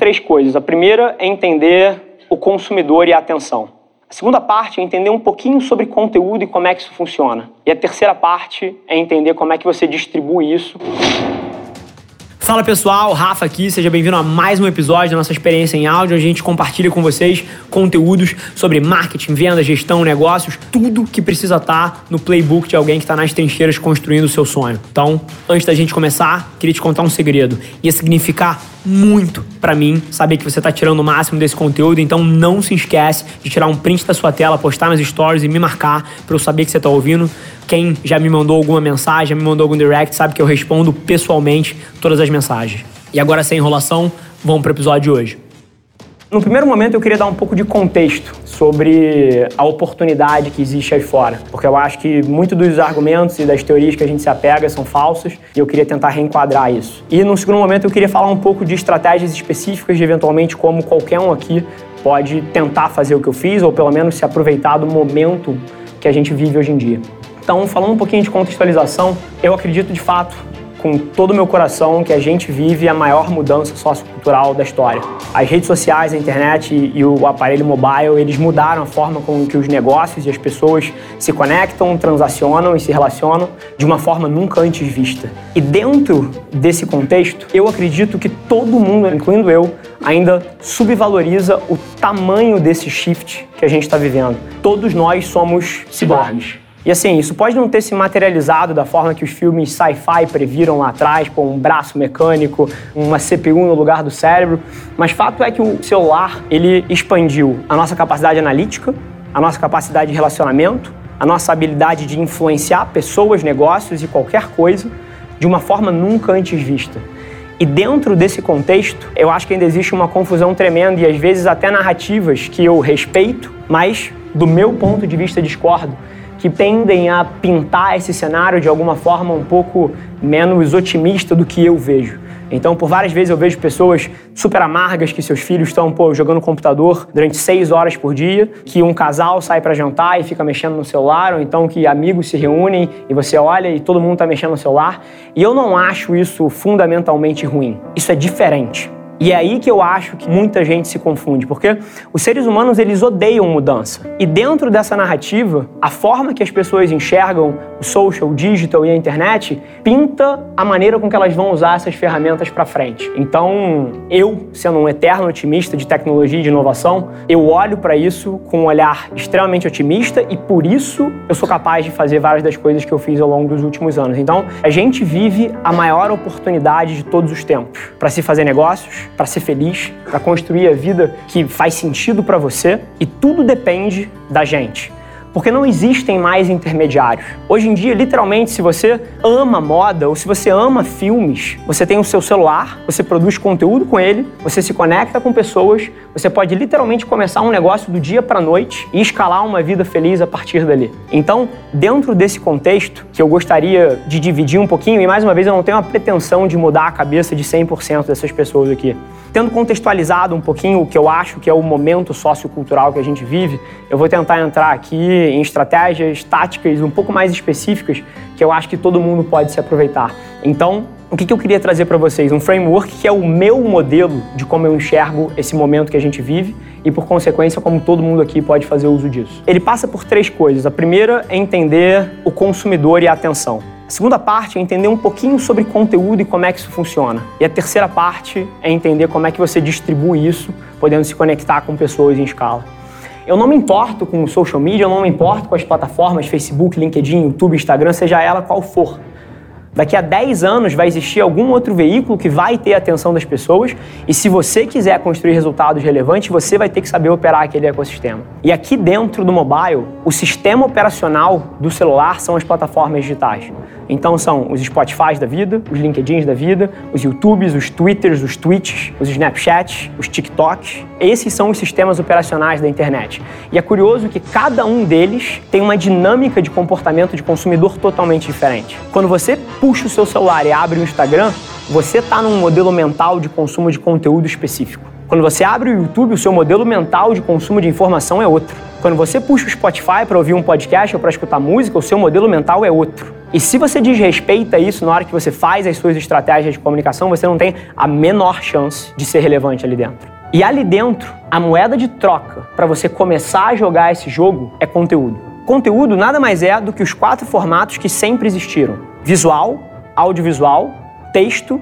três coisas. A primeira é entender o consumidor e a atenção. A segunda parte é entender um pouquinho sobre conteúdo e como é que isso funciona. E a terceira parte é entender como é que você distribui isso Fala pessoal, Rafa aqui, seja bem-vindo a mais um episódio da nossa experiência em áudio, a gente compartilha com vocês conteúdos sobre marketing, venda, gestão, negócios, tudo que precisa estar no playbook de alguém que está nas trincheiras construindo o seu sonho. Então, antes da gente começar, queria te contar um segredo. Ia significar muito para mim saber que você está tirando o máximo desse conteúdo, então não se esquece de tirar um print da sua tela, postar nas stories e me marcar para eu saber que você está ouvindo. Quem já me mandou alguma mensagem, já me mandou algum direct, sabe que eu respondo pessoalmente todas as mensagens. E agora, sem enrolação, vamos para o episódio de hoje. No primeiro momento, eu queria dar um pouco de contexto sobre a oportunidade que existe aí fora, porque eu acho que muitos dos argumentos e das teorias que a gente se apega são falsos e eu queria tentar reenquadrar isso. E no segundo momento, eu queria falar um pouco de estratégias específicas de eventualmente como qualquer um aqui pode tentar fazer o que eu fiz ou pelo menos se aproveitar do momento que a gente vive hoje em dia. Então, falando um pouquinho de contextualização, eu acredito de fato com todo o meu coração que a gente vive a maior mudança sociocultural da história. As redes sociais, a internet e o aparelho mobile, eles mudaram a forma com que os negócios e as pessoas se conectam, transacionam e se relacionam de uma forma nunca antes vista. E dentro desse contexto, eu acredito que todo mundo, incluindo eu, ainda subvaloriza o tamanho desse shift que a gente está vivendo. Todos nós somos ciborgues. E assim, isso pode não ter se materializado da forma que os filmes sci-fi previram lá atrás, com um braço mecânico, uma CPU no lugar do cérebro, mas fato é que o celular, ele expandiu a nossa capacidade analítica, a nossa capacidade de relacionamento, a nossa habilidade de influenciar pessoas, negócios e qualquer coisa de uma forma nunca antes vista. E dentro desse contexto, eu acho que ainda existe uma confusão tremenda e às vezes até narrativas que eu respeito, mas do meu ponto de vista discordo que tendem a pintar esse cenário de alguma forma um pouco menos otimista do que eu vejo. Então, por várias vezes eu vejo pessoas super amargas que seus filhos estão pô, jogando computador durante seis horas por dia, que um casal sai para jantar e fica mexendo no celular, ou então que amigos se reúnem e você olha e todo mundo está mexendo no celular. E eu não acho isso fundamentalmente ruim. Isso é diferente. E é aí que eu acho que muita gente se confunde, porque os seres humanos eles odeiam mudança. E dentro dessa narrativa, a forma que as pessoas enxergam o social, o digital e a internet pinta a maneira com que elas vão usar essas ferramentas para frente. Então, eu, sendo um eterno otimista de tecnologia e de inovação, eu olho para isso com um olhar extremamente otimista e por isso eu sou capaz de fazer várias das coisas que eu fiz ao longo dos últimos anos. Então, a gente vive a maior oportunidade de todos os tempos para se fazer negócios, para ser feliz, para construir a vida que faz sentido para você e tudo depende da gente porque não existem mais intermediários. Hoje em dia, literalmente, se você ama moda ou se você ama filmes, você tem o seu celular, você produz conteúdo com ele, você se conecta com pessoas, você pode literalmente começar um negócio do dia para noite e escalar uma vida feliz a partir dali. Então, dentro desse contexto, que eu gostaria de dividir um pouquinho, e mais uma vez eu não tenho a pretensão de mudar a cabeça de 100% dessas pessoas aqui. Tendo contextualizado um pouquinho o que eu acho que é o momento sociocultural que a gente vive, eu vou tentar entrar aqui em estratégias táticas um pouco mais específicas que eu acho que todo mundo pode se aproveitar. Então, o que, eu queria trazer para vocês? Um framework que é o meu modelo de como eu enxergo esse momento que a gente vive e, por consequência, como todo mundo aqui pode fazer uso disso. Ele passa por três coisas. A primeira é entender o consumidor e a atenção. A segunda parte é entender um pouquinho sobre conteúdo e como é que isso funciona. E a terceira parte é entender como é que você distribui isso, podendo se conectar com pessoas em escala. Eu não me importo com social media, eu não me importo com as plataformas Facebook, LinkedIn, YouTube, Instagram, seja ela qual for. Daqui a 10 anos vai existir algum outro veículo que vai ter a atenção das pessoas e se você quiser construir resultados relevantes, você vai ter que saber operar aquele ecossistema. E aqui dentro do mobile, o sistema operacional do celular são as plataformas digitais. Então são os Spotify da vida, os LinkedIns da vida, os YouTubes, os Twitters, os Twitches, os Snapchats, os TikToks. Esses são os sistemas operacionais da internet. E é curioso que cada um deles tem uma dinâmica de comportamento de consumidor totalmente diferente. Quando você puxa o seu celular e abre o Instagram, você está num modelo mental de consumo de conteúdo específico. Quando você abre o YouTube, o seu modelo mental de consumo de informação é outro. Quando você puxa o Spotify para ouvir um podcast ou para escutar música, o seu modelo mental é outro. E se você desrespeita isso na hora que você faz as suas estratégias de comunicação, você não tem a menor chance de ser relevante ali dentro. E ali dentro, a moeda de troca para você começar a jogar esse jogo é conteúdo. Conteúdo nada mais é do que os quatro formatos que sempre existiram: visual, audiovisual, texto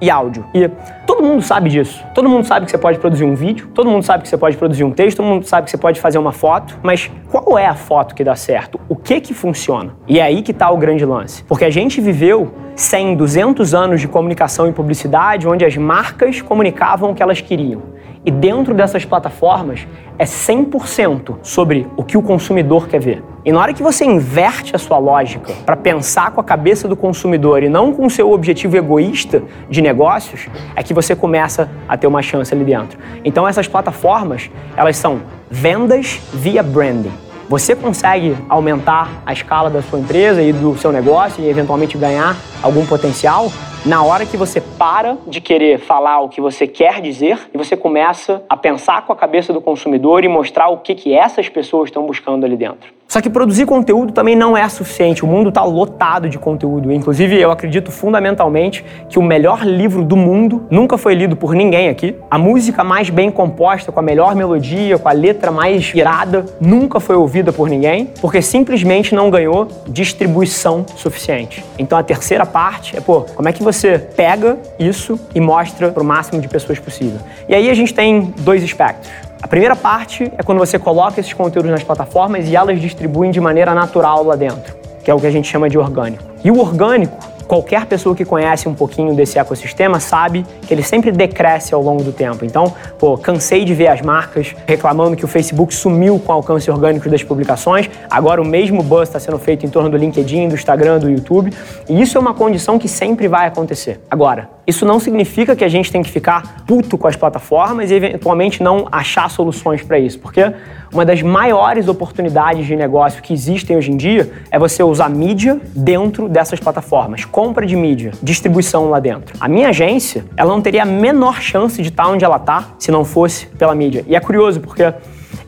e áudio. E todo mundo sabe disso. Todo mundo sabe que você pode produzir um vídeo, todo mundo sabe que você pode produzir um texto, todo mundo sabe que você pode fazer uma foto, mas qual é a foto que dá certo? O que que funciona? E é aí que está o grande lance. Porque a gente viveu 100, 200 anos de comunicação e publicidade onde as marcas comunicavam o que elas queriam. E dentro dessas plataformas é 100% sobre o que o consumidor quer ver. E na hora que você inverte a sua lógica para pensar com a cabeça do consumidor e não com o seu objetivo egoísta de negócios, é que você começa a ter uma chance ali dentro. Então essas plataformas, elas são vendas via branding. Você consegue aumentar a escala da sua empresa e do seu negócio e eventualmente ganhar algum potencial na hora que você para de querer falar o que você quer dizer e você começa a pensar com a cabeça do consumidor e mostrar o que, que essas pessoas estão buscando ali dentro. Só que produzir conteúdo também não é suficiente. O mundo está lotado de conteúdo. Inclusive, eu acredito fundamentalmente que o melhor livro do mundo nunca foi lido por ninguém aqui. A música mais bem composta, com a melhor melodia, com a letra mais irada, nunca foi ouvida por ninguém, porque simplesmente não ganhou distribuição suficiente. Então, a terceira parte é, pô, como é que você pega isso e mostra para o máximo de pessoas possível? E aí a gente tem dois aspectos. A primeira parte é quando você coloca esses conteúdos nas plataformas e elas distribuem de maneira natural lá dentro, que é o que a gente chama de orgânico. E o orgânico qualquer pessoa que conhece um pouquinho desse ecossistema sabe que ele sempre decresce ao longo do tempo. Então, pô, cansei de ver as marcas reclamando que o Facebook sumiu com o alcance orgânico das publicações. Agora o mesmo buzz está sendo feito em torno do LinkedIn, do Instagram, do YouTube. E isso é uma condição que sempre vai acontecer. Agora, isso não significa que a gente tem que ficar puto com as plataformas e eventualmente não achar soluções para isso, porque uma das maiores oportunidades de negócio que existem hoje em dia é você usar mídia dentro dessas plataformas, compra de mídia, distribuição lá dentro. A minha agência, ela não teria a menor chance de estar onde ela está se não fosse pela mídia. E é curioso porque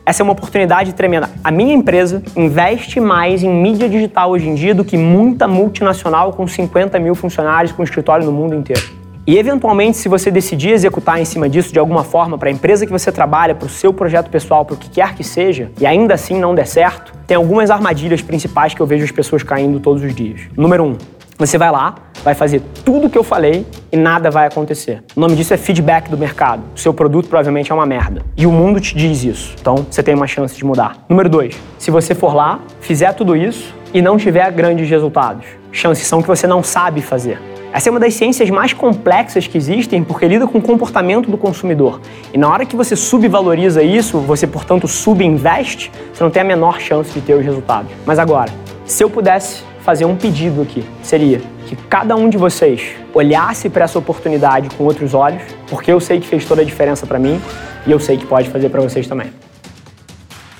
essa é uma oportunidade tremenda. A minha empresa investe mais em mídia digital hoje em dia do que muita multinacional com 50 mil funcionários com escritório no mundo inteiro. E eventualmente, se você decidir executar em cima disso de alguma forma para a empresa que você trabalha, para o seu projeto pessoal, para o que quer que seja, e ainda assim não der certo, tem algumas armadilhas principais que eu vejo as pessoas caindo todos os dias. Número um, você vai lá, vai fazer tudo o que eu falei e nada vai acontecer. O nome disso é feedback do mercado. O seu produto provavelmente é uma merda. E o mundo te diz isso. Então você tem uma chance de mudar. Número dois, se você for lá, fizer tudo isso e não tiver grandes resultados, chances são que você não sabe fazer. Essa é uma das ciências mais complexas que existem porque lida com o comportamento do consumidor. E na hora que você subvaloriza isso, você, portanto, subinveste, você não tem a menor chance de ter os resultados. Mas agora, se eu pudesse fazer um pedido aqui, seria que cada um de vocês olhasse para essa oportunidade com outros olhos, porque eu sei que fez toda a diferença para mim e eu sei que pode fazer para vocês também.